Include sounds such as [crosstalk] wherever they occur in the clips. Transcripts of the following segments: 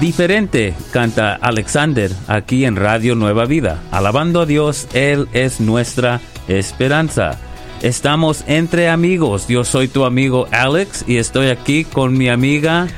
Diferente, canta Alexander aquí en Radio Nueva Vida. Alabando a Dios, Él es nuestra esperanza. Estamos entre amigos. Yo soy tu amigo Alex y estoy aquí con mi amiga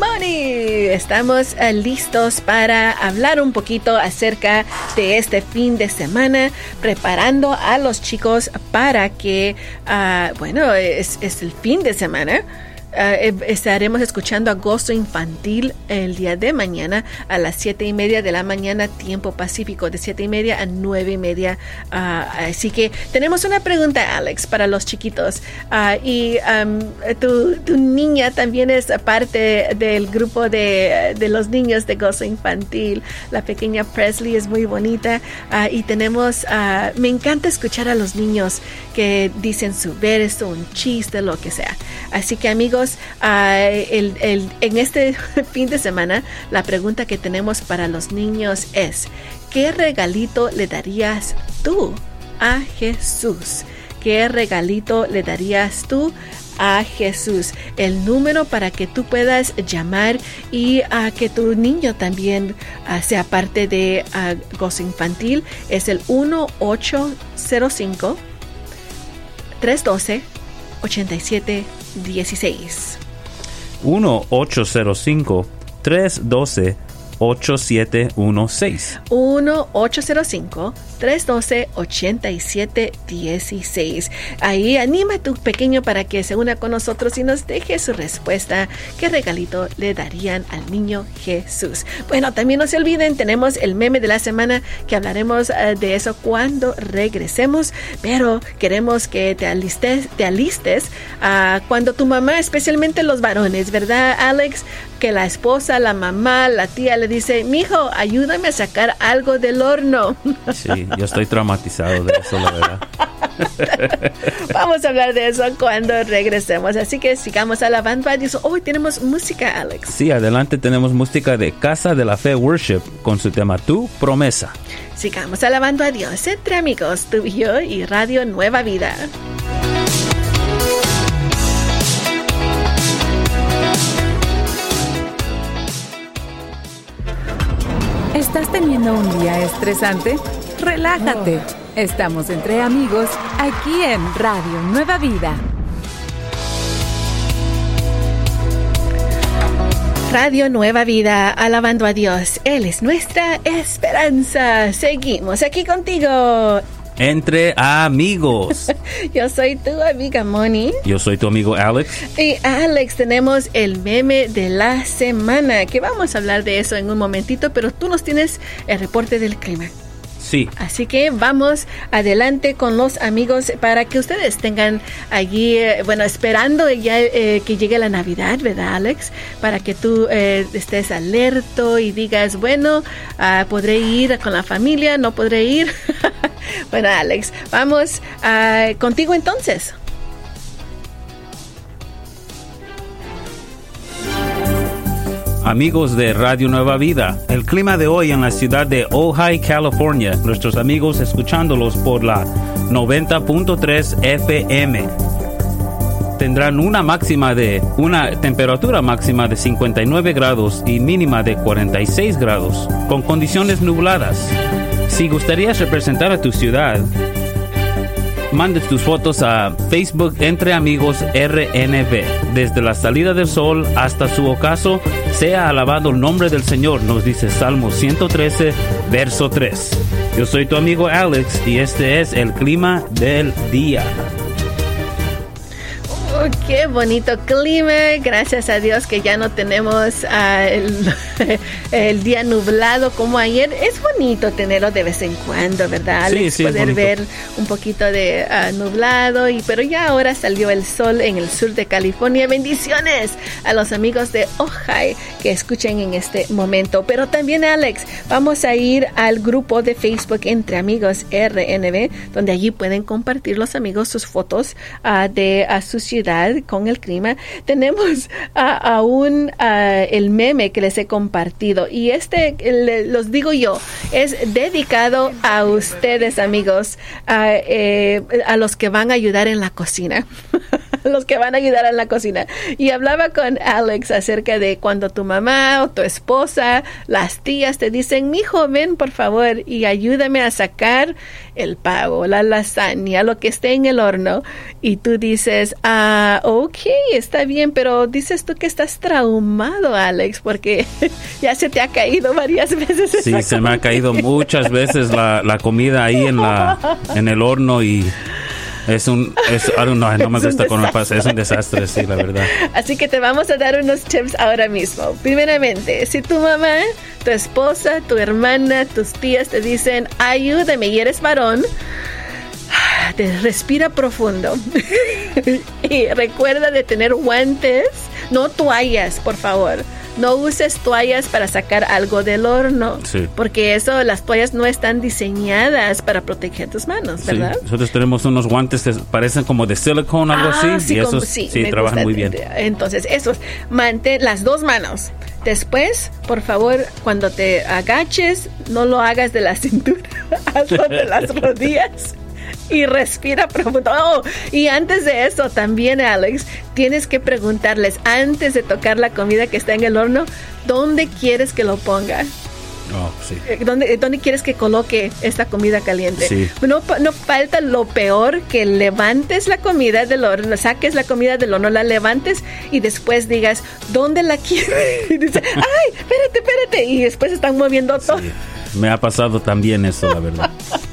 Moni. Estamos eh, listos para hablar un poquito acerca de este fin de semana, preparando a los chicos para que, ah, bueno, es el fin de semana Uh, estaremos escuchando Agosto Infantil el día de mañana a las siete y media de la mañana, tiempo pacífico, de siete y media a nueve y media. Uh, así que tenemos una pregunta, Alex, para los chiquitos. Uh, y tu, niña también es parte del grupo de, de, los niños de Gozo Infantil. La pequeña Presley es muy bonita. y tenemos, me encanta escuchar a los niños que dicen su verso, un chiste, lo que sea. Así que amigos, en este [laughs] fin de semana, la pregunta que tenemos para los niños es, ¿qué regalito le darías tú a Jesús? ¿Qué regalito le darías tú a Jesús. El número para que tú puedas llamar y a que tu niño también uh, sea parte de uh, gozo infantil es el 1805 312 87 16. 1-805-312-8716. 1-805-312-8716. Ahí anima a tu pequeño para que se una con nosotros y nos deje su respuesta. ¿Qué regalito le darían al niño Jesús? Bueno, también no se olviden, tenemos el meme de la semana que hablaremos uh, de eso cuando regresemos, pero queremos que te alistes, te alistes uh, cuando tu mamá, especialmente los varones, ¿verdad, Alex? Que la esposa, la mamá, la tía le dice, mijo, ayúdame a sacar algo del horno. [laughs] Sí, yo estoy traumatizado de eso, la verdad. [laughs] Vamos a hablar de eso cuando regresemos. Así que sigamos alabando a Dios. Hoy tenemos música, Alex. Sí, adelante tenemos música de Casa de la Fe Worship con su tema Tu Promesa. Sigamos alabando a Dios entre amigos, tú y yo y Radio Nueva Vida. ¿Estás teniendo un día estresante? Relájate. Estamos entre amigos aquí en Radio Nueva Vida. Radio Nueva Vida, alabando a Dios. Él es nuestra esperanza. Seguimos aquí contigo. Entre amigos. [laughs] Yo soy tu amiga Moni. Yo soy tu amigo Alex. Y Alex, tenemos el meme de la semana, que vamos a hablar de eso en un momentito, pero tú nos tienes el reporte del clima. Sí. Así que vamos adelante con los amigos para que ustedes tengan allí, eh, bueno, esperando ya eh, que llegue la Navidad, ¿verdad, Alex? Para que tú eh, estés alerto y digas, bueno, uh, podré ir con la familia, no podré ir. [laughs] bueno, Alex, vamos uh, contigo entonces. Amigos de Radio Nueva Vida, el clima de hoy en la ciudad de Ojai, California, nuestros amigos escuchándolos por la 90.3 FM. Tendrán una máxima de una temperatura máxima de 59 grados y mínima de 46 grados, con condiciones nubladas. Si gustarías representar a tu ciudad, mande tus fotos a Facebook Entre Amigos RNB. Desde la salida del sol hasta su ocaso, sea alabado el nombre del Señor, nos dice Salmo 113, verso 3. Yo soy tu amigo Alex y este es el clima del día. Oh, qué bonito clima. Gracias a Dios que ya no tenemos uh, el, [laughs] el, día nublado como ayer. Es bonito tenerlo de vez en cuando, ¿verdad? Alex? Sí, sí, Poder ver un poquito de uh, nublado. Y, pero ya ahora salió el sol en el sur de California. Bendiciones a los amigos de Ojai que escuchen en este momento. Pero también, Alex, vamos a ir al grupo de Facebook Entre Amigos RNB, donde allí pueden compartir los amigos sus fotos uh, de su ciudad con el clima, tenemos aún el meme que les he compartido y este, los digo yo, es dedicado a ustedes amigos, eh, a los que van a ayudar en la cocina. [laughs] [laughs] los que van a ayudar en la cocina. Y hablaba con Alex acerca de cuando tu mamá o tu esposa, las tías te dicen, mi joven, por favor, y ayúdame a sacar el pavo, la lasaña, lo que esté en el horno. Y tú dices, ah, ok, está bien, pero dices tú que estás traumado, Alex, porque [laughs] ya se te ha caído varias veces. Sí, se me ha caído muchas veces la, la comida ahí en, la, en el horno y es un, es, I don't know, no me gusta pasa, es un desastre, sí, la verdad. Así que te vamos a dar unos tips ahora mismo. Primeramente, si tu mamá, tu esposa, tu hermana, tus tías te dicen, ayúdame y eres varón, te respira profundo [laughs] y recuerda de tener guantes, no toallas, por favor no uses toallas para sacar algo del horno. Porque eso, las toallas no están diseñadas para proteger tus manos, ¿verdad? Nosotros tenemos unos guantes que parecen como de silicone, algo ah, así. Sí, y esos sí, sí trabajan muy bien. Entonces, esos, mantén las dos manos. Después, por favor, cuando te agaches, no lo hagas de la [laughs] cintura, hazlo de las [laughs] rodillas y respira profundo. Oh, y antes de eso, también, Alex, tienes que preguntarles antes de tocar la comida que está en el horno, ¿dónde quieres que lo ponga? Oh, sí. Eh, ¿Dónde, ¿Dónde, quieres que coloque esta comida caliente? Sí. No, no falta lo peor que levantes la comida del horno, saques la comida del horno, la levantes y después digas, ¿dónde la quieres? [laughs] Y dice, [laughs] ay, espérate, espérate. Y después están moviendo todo. Sí. Me ha pasado también eso, la verdad. [laughs]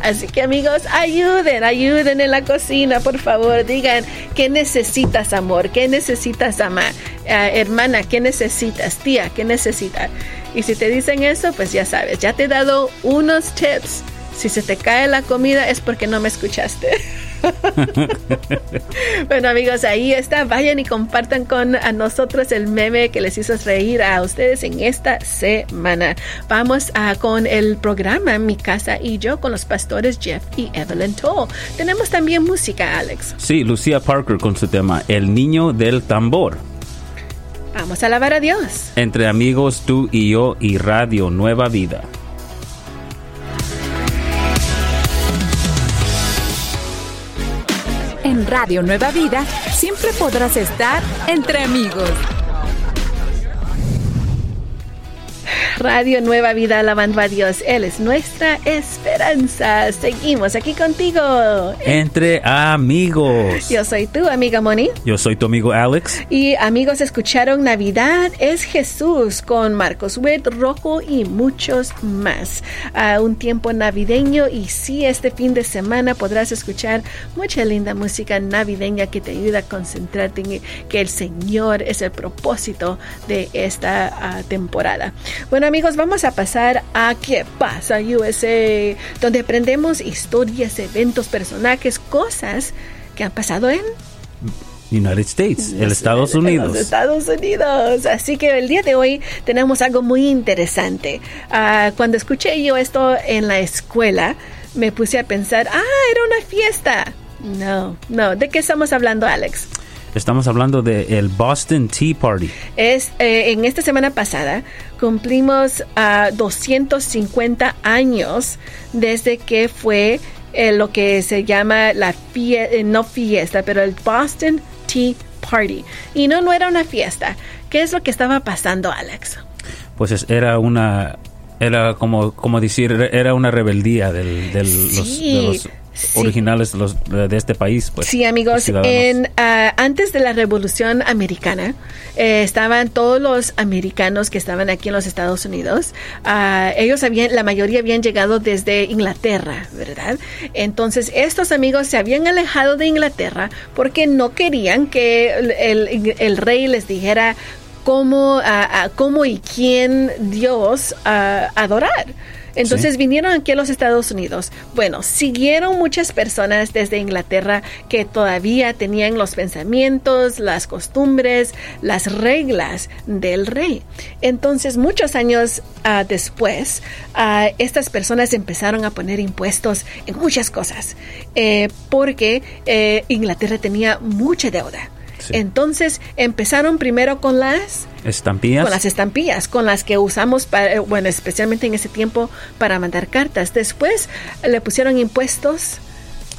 Así que amigos, ayuden, ayuden en la cocina, por favor. Digan, ¿qué necesitas, amor? ¿Qué necesitas, ama? Uh, hermana, ¿qué necesitas? Tía, ¿qué necesitas? Y si te dicen eso, pues ya sabes, ya te he dado unos tips. Si se te cae la comida es porque no me escuchaste. [laughs] [laughs] bueno amigos, ahí está. Vayan y compartan con a nosotros el meme que les hizo reír a ustedes en esta semana. Vamos a, con el programa Mi casa y yo con los pastores Jeff y Evelyn Toll. Tenemos también música, Alex. Sí, Lucía Parker con su tema El niño del tambor. Vamos a alabar a Dios. Entre amigos, tú y yo y Radio Nueva Vida. Radio Nueva Vida siempre podrás estar entre amigos. Radio Nueva Vida alabando a Dios. Él es nuestra esperanza. Seguimos aquí contigo. Entre amigos. Yo soy tu amiga Moni. Yo soy tu amigo Alex. Y amigos, escucharon Navidad es Jesús con Marcos Witt, Rojo y muchos más. A un tiempo navideño y sí, este fin de semana podrás escuchar mucha linda música navideña que te ayuda a concentrarte en que el Señor es el propósito de esta uh, temporada. Bueno amigos, vamos a pasar a ¿Qué pasa USA? Donde aprendemos historias, eventos, personajes, cosas que han pasado en United States, el Estados Unidos. Los Estados Unidos. Así que el día de hoy tenemos algo muy interesante. Uh, cuando escuché yo esto en la escuela, me puse a pensar, ah, era una fiesta. No, no. ¿De qué estamos hablando, Alex? Estamos hablando del el Boston Tea Party. Es, eh, en esta semana pasada cumplimos uh, 250 años desde que fue eh, lo que se llama la fiesta, no fiesta, pero el Boston Tea Party. Y no, no era una fiesta. ¿Qué es lo que estaba pasando, Alex? Pues era una Era como, como decir, era una rebeldía del, del- los, de los originales los, de este país. Pues, Sí, amigos, en, ah, antes de la Revolución Americana eh, estaban todos los americanos que estaban aquí en los Estados Unidos. Ah, ellos habían, la mayoría habían llegado desde Inglaterra, ¿verdad? Entonces estos amigos se habían alejado de Inglaterra porque no querían que el, el- el rey les dijera cómo, ah, cómo y quién Dios adorar. Entonces Sí. vinieron aquí a los Estados Unidos. Bueno, siguieron muchas personas desde Inglaterra que todavía tenían los pensamientos, las costumbres, las reglas del rey. Entonces, muchos años ah, después, ah, estas personas empezaron a poner impuestos en muchas cosas eh, porque eh, Inglaterra tenía mucha deuda. Sí. Entonces empezaron primero con las Estampillas. con las estampillas, con las que usamos, para, eh, bueno, especialmente en ese tiempo para mandar cartas. Después eh, le pusieron impuestos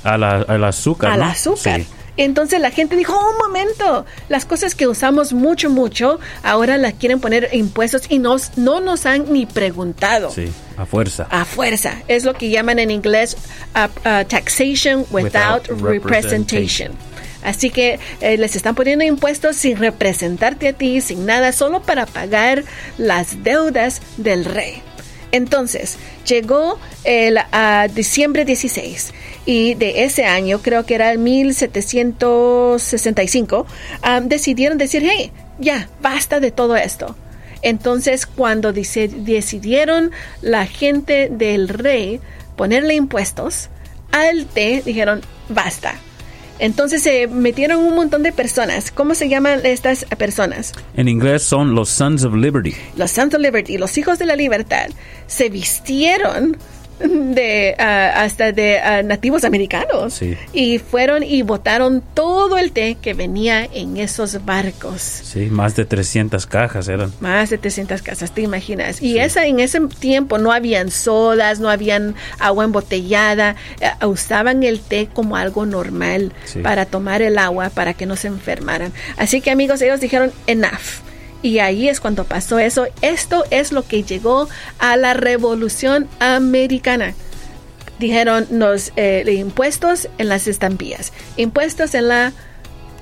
a la- al azúcar. al ¿no? azúcar. Sí. Entonces la gente dijo, un momento, las cosas que usamos mucho, mucho, ahora las quieren poner impuestos y nos, no nos han ni preguntado. Sí, a fuerza. A fuerza. Es lo que llaman en inglés uh, uh, taxation without, Without representation. Así que eh, les están poniendo impuestos sin representarte a ti, sin nada, solo para pagar las deudas del rey. Entonces, llegó el a diciembre 16 y de ese año, creo que era el 1765, ah, decidieron decir, hey, ya, basta de todo esto. Entonces, cuando dice- decidieron la gente del rey ponerle impuestos al té, dijeron, basta. Entonces se metieron un montón de personas. ¿Cómo se llaman estas personas? En inglés son los Sons of Liberty. Los Sons of Liberty, los hijos de la libertad, se vistieron de ah, hasta de ah, nativos americanos Sí. y fueron y botaron todo el té que venía en esos barcos. Sí, más de 300 cajas eran. Más de 300 casas, ¿te imaginas? Y esa en ese tiempo no habían sodas, no habían agua embotellada, eh, usaban el té como algo normal Sí. para tomar el agua para que no se enfermaran. Así que amigos, ellos dijeron enough. Y ahí es cuando pasó eso. Esto es lo que llegó a la revolución americana. Dijeron los eh, impuestos en las estampillas, impuestos en la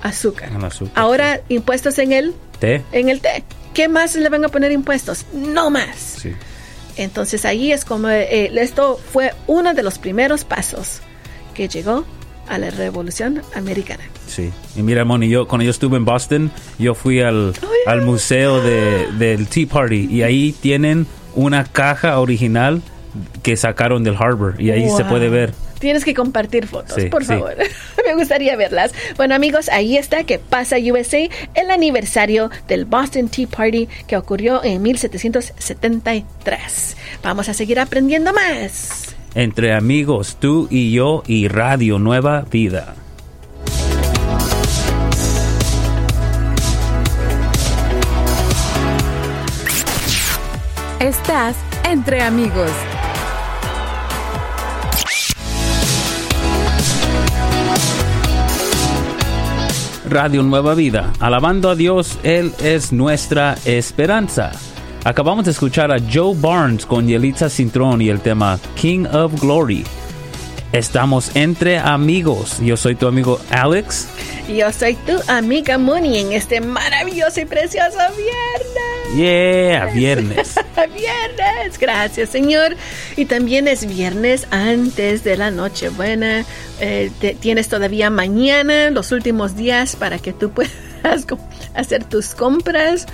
azúcar. En azúcar, Ahora impuestos en el Té. en el té. ¿Qué más le van a poner impuestos? No más. Sí. Entonces ahí es como eh, esto fue uno de los primeros pasos que llegó a la revolución americana. Sí. Y mira, Moni, yo cuando yo estuve en Boston, yo fui al, Oh, al museo de, del Tea Party y ahí tienen una caja original que sacaron del Harbor y ahí se puede ver. Tienes que compartir fotos, Sí, por sí. favor. [laughs] Me gustaría verlas. Bueno, amigos, ahí está que pasa USA el aniversario del Boston Tea Party que ocurrió en 1773. Vamos a seguir aprendiendo más. Entre amigos, tú y yo y Radio Nueva Vida. Estás entre amigos. Radio Nueva Vida. Alabando a Dios, Él es nuestra esperanza. Acabamos de escuchar a Joe Barnes con Yelitza Cintrón y el tema King of Glory. Estamos entre amigos. Yo soy tu amigo Alex. Yo soy tu amiga Moni en este maravilloso y precioso viernes. Yeah, viernes. [laughs] Viernes, gracias Señor. Y también es viernes antes de la Nochebuena. Eh, te- tienes todavía mañana, los últimos días para que tú [laughs] puedas hacer tus compras.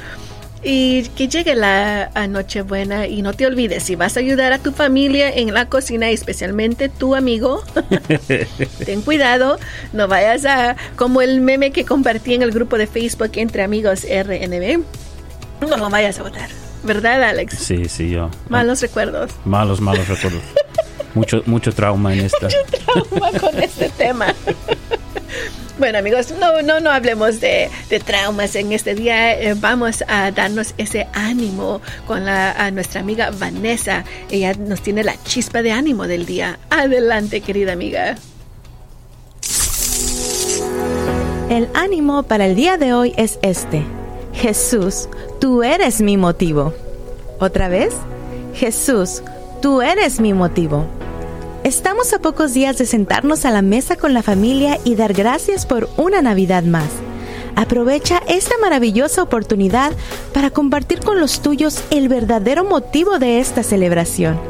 Y que llegue la Nochebuena y no te olvides, si vas a ayudar a tu familia en la cocina, especialmente tu amigo, [laughs] ten cuidado, no vayas a, como el meme que compartí en el grupo de Facebook entre amigos RNB, no lo vayas a votar, ¿verdad Alex? Sí, sí, yo. Malos recuerdos. Malos, malos recuerdos. Mucho, mucho trauma en [laughs] esta. trauma con este tema. [laughs] Bueno amigos, no, no, no hablemos de, traumas en este día. Eh, vamos a darnos ese ánimo con a nuestra amiga Vanessa. Ella nos tiene la chispa de ánimo del día. Adelante, querida amiga. El ánimo para el día de hoy es este. Jesús, tú eres mi motivo. Otra vez, Jesús, tú eres mi motivo. Estamos a pocos días de sentarnos a la mesa con la familia y dar gracias por una Navidad más. Aprovecha esta maravillosa oportunidad para compartir con los tuyos el verdadero motivo de esta celebración,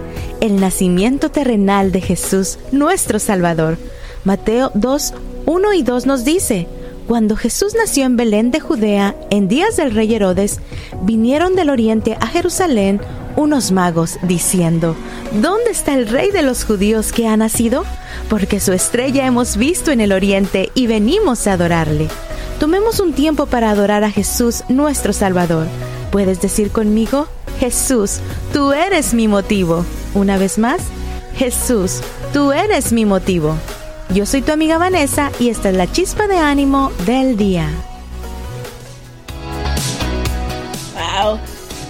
el nacimiento terrenal de Jesús, nuestro Salvador. Mateo 2, 1 y 2 nos dice, cuando Jesús nació en Belén de Judea, en días del rey Herodes, vinieron del oriente a Jerusalén unos magos diciendo, ¿Dónde está el rey de los judíos que ha nacido? Porque su estrella hemos visto en el oriente y venimos a adorarle. Tomemos un tiempo para adorar a Jesús, nuestro Salvador. ¿Puedes decir conmigo? Jesús, tú eres mi motivo. Una vez más, Jesús, tú eres mi motivo. Yo soy tu amiga Vanessa y esta es la chispa de ánimo del día.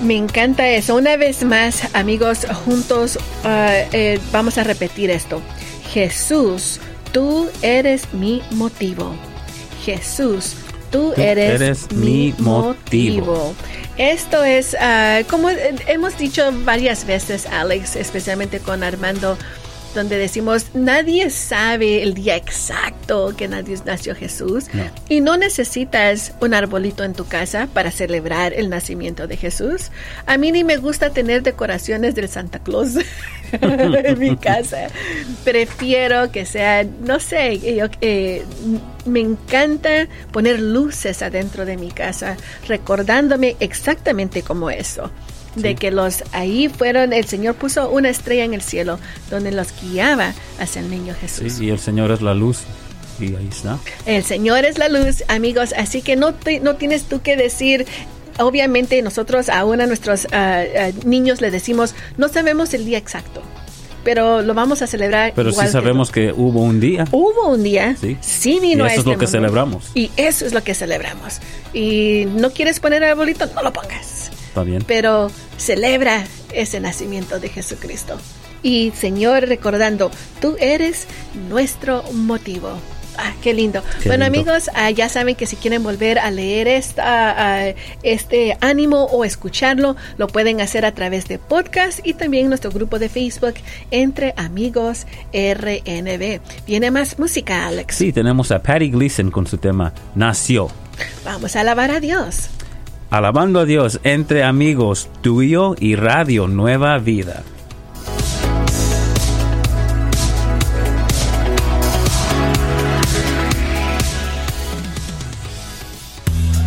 Me encanta eso. Una vez más, amigos, juntos uh, eh, vamos a repetir esto. Jesús, tú eres mi motivo. Jesús, tú, eres, eres mi motivo. Esto es, uh, como hemos dicho varias veces, Alex, especialmente con Armando, donde decimos, nadie sabe el día exacto que nació Jesús No. y no necesitas un arbolito en tu casa para celebrar el nacimiento de Jesús. A mí ni me gusta tener decoraciones del Santa Claus [laughs] en mi casa. Prefiero que sea, no sé, yo, eh, me encanta poner luces adentro de mi casa, recordándome exactamente como eso de Sí. que los ahí fueron, el Señor puso una estrella en el cielo donde los guiaba hacia el niño Jesús. Sí, y el Señor es la luz. Y ahí está. El Señor es la luz, amigos, así que no, te- no tienes tú que decir. Obviamente nosotros aún a nuestros ah, ah, niños les decimos, no sabemos el día exacto, pero lo vamos a celebrar. Pero sí igual que sabemos que hubo un día. Hubo un día, Sí. sí, vino Y eso es lo este que mundo. celebramos. Y eso es lo que celebramos. Y no quieres poner arbolito, no lo pongas Está bien. pero celebra ese nacimiento de Jesucristo. Y Señor, recordando, tú eres nuestro motivo. Ah, qué lindo. Qué bueno, lindo. amigos, ah, ya saben que si quieren volver a leer esta, ah, este ánimo o escucharlo, lo pueden hacer a través de podcast y también nuestro grupo de Facebook Entre Amigos RNB. Viene más música, Alex. Sí, tenemos a Patty Gleason con su tema Nació. Vamos a alabar a Dios. Alabando a Dios entre amigos, tuyo y Radio Nueva Vida.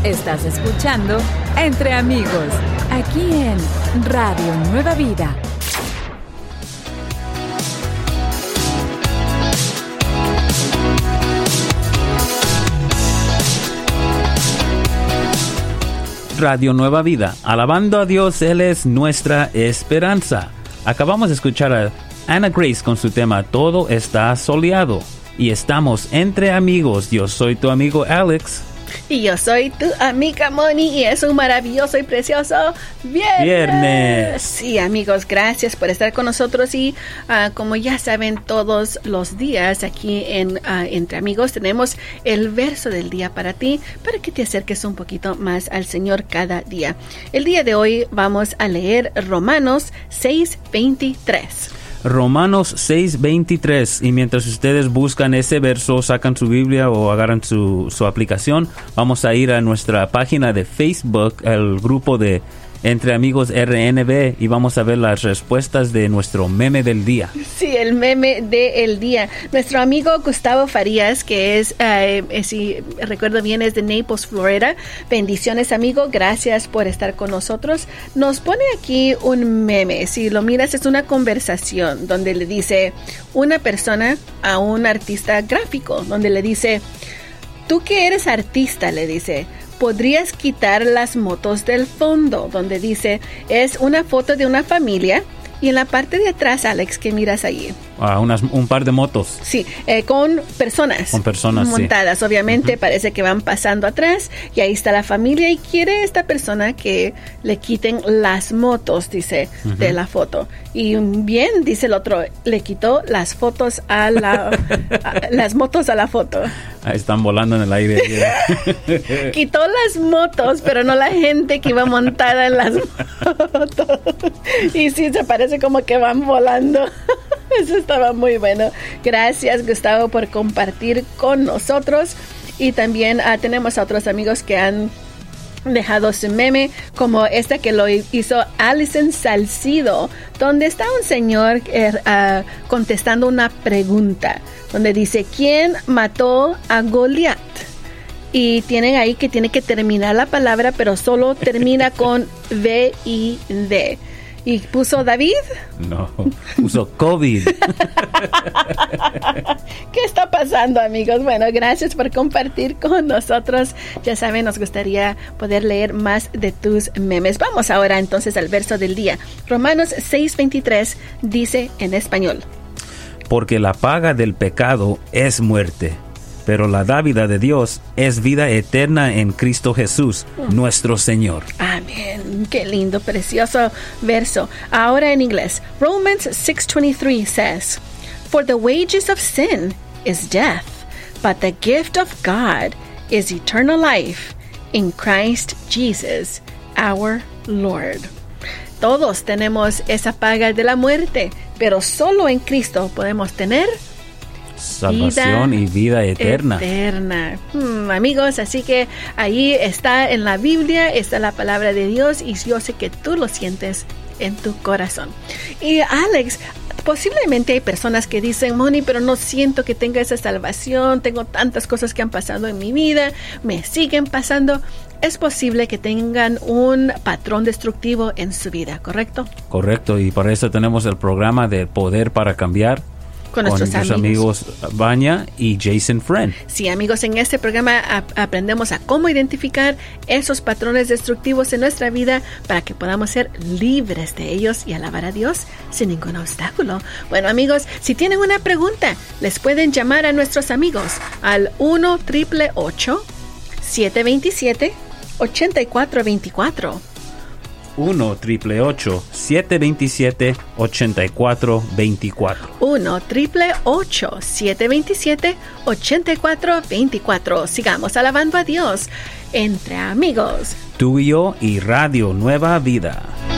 Estás escuchando Entre Amigos, aquí en Radio Nueva Vida. Radio Nueva Vida. Alabando a Dios, Él es nuestra esperanza. Acabamos de escuchar a Anna Grace con su tema Todo está soleado. Y estamos entre amigos. Yo soy tu amigo Alex. Y yo soy tu amiga Moni y es un maravilloso y precioso viernes. Viernes. Sí, amigos, gracias por estar con nosotros y ah, como ya saben todos los días aquí en ah, Entre Amigos tenemos el verso del día para ti para que te acerques un poquito más al Señor cada día. El día de hoy vamos a leer Romanos 6:23. Romanos 6:23 y mientras ustedes buscan ese verso, sacan su Biblia o agarran su, su aplicación, vamos a ir a nuestra página de Facebook, el grupo de Entre Amigos RNB y vamos a ver las respuestas de nuestro meme del día. Sí, el meme del día. Nuestro amigo Gustavo Farías, que es, eh, eh, si recuerdo bien, es de Naples, Florida. Bendiciones, amigo. Gracias por estar con nosotros. Nos pone aquí un meme. Si lo miras, es una conversación donde le dice una persona a un artista gráfico, donde le dice, Tú que eres artista, le dice, podrías quitar las motos del fondo, donde dice, es una foto de una familia. Y en la parte de atrás, Alex, que miras allí, Ah, unas, un par de motos. sí, eh, con personas. Con personas, sí. montadas. Obviamente parece que van pasando atrás y ahí está la familia y quiere esta persona que le quiten las motos, dice, de la foto. Y bien, dice el otro, le quitó las fotos a la, a- las motos a la foto. Ahí están volando en el aire. [laughs] Quitó las motos, pero no la gente que iba montada en las [laughs] motos. Y sí, se parece como que van volando. [laughs] Eso estaba muy bueno. Gracias, Gustavo, por compartir con nosotros. Y también ah, tenemos a otros amigos que han dejado su meme como este que lo hizo Alison Salcido, donde está un señor eh, ah, contestando una pregunta, donde dice, ¿quién mató a Goliat? Y tienen ahí que tiene que terminar la palabra, pero solo termina con [laughs] V-I-D. ¿Y puso David? No, puso COVID. [laughs] ¿Qué está pasando, amigos? Bueno, gracias por compartir con nosotros. Ya saben, nos gustaría poder leer más de tus memes. Vamos ahora entonces al verso del día. Romanos 6:23 dice en español. Porque la paga del pecado es muerte pero la dávida de Dios es vida eterna en Cristo Jesús, nuestro Señor. Amén. Qué lindo, precioso verso. Ahora en inglés. Romans 6:23 says, For the wages of sin is death, but the gift of God is eternal life in Christ Jesus, our Lord. Todos tenemos esa paga de la muerte, pero solo en Cristo podemos tener salvación y vida eterna. Eterna. Hmm, amigos, así que ahí está en la Biblia, está la palabra de Dios y yo sé que tú lo sientes en tu corazón. Y Alex, posiblemente hay personas que dicen, Moni, pero no siento que tenga esa salvación, tengo tantas cosas que han pasado en mi vida, me siguen pasando. Es posible que tengan un patrón destructivo en su vida, ¿correcto? Correcto, y para eso tenemos el programa de Poder para Cambiar con, nuestros amigos. Baña y Jason Friend. Sí, amigos, en este programa aprendemos a cómo identificar esos patrones destructivos en nuestra vida para que podamos ser libres de ellos y alabar a Dios sin ningún obstáculo. Bueno, amigos, si tienen una pregunta, les pueden llamar a nuestros amigos al 1 triple 727 8424 1 triple 727 8424 1 triple 727 8424 Sigamos alabando a Dios entre amigos. Tú y yo y Radio Nueva Vida.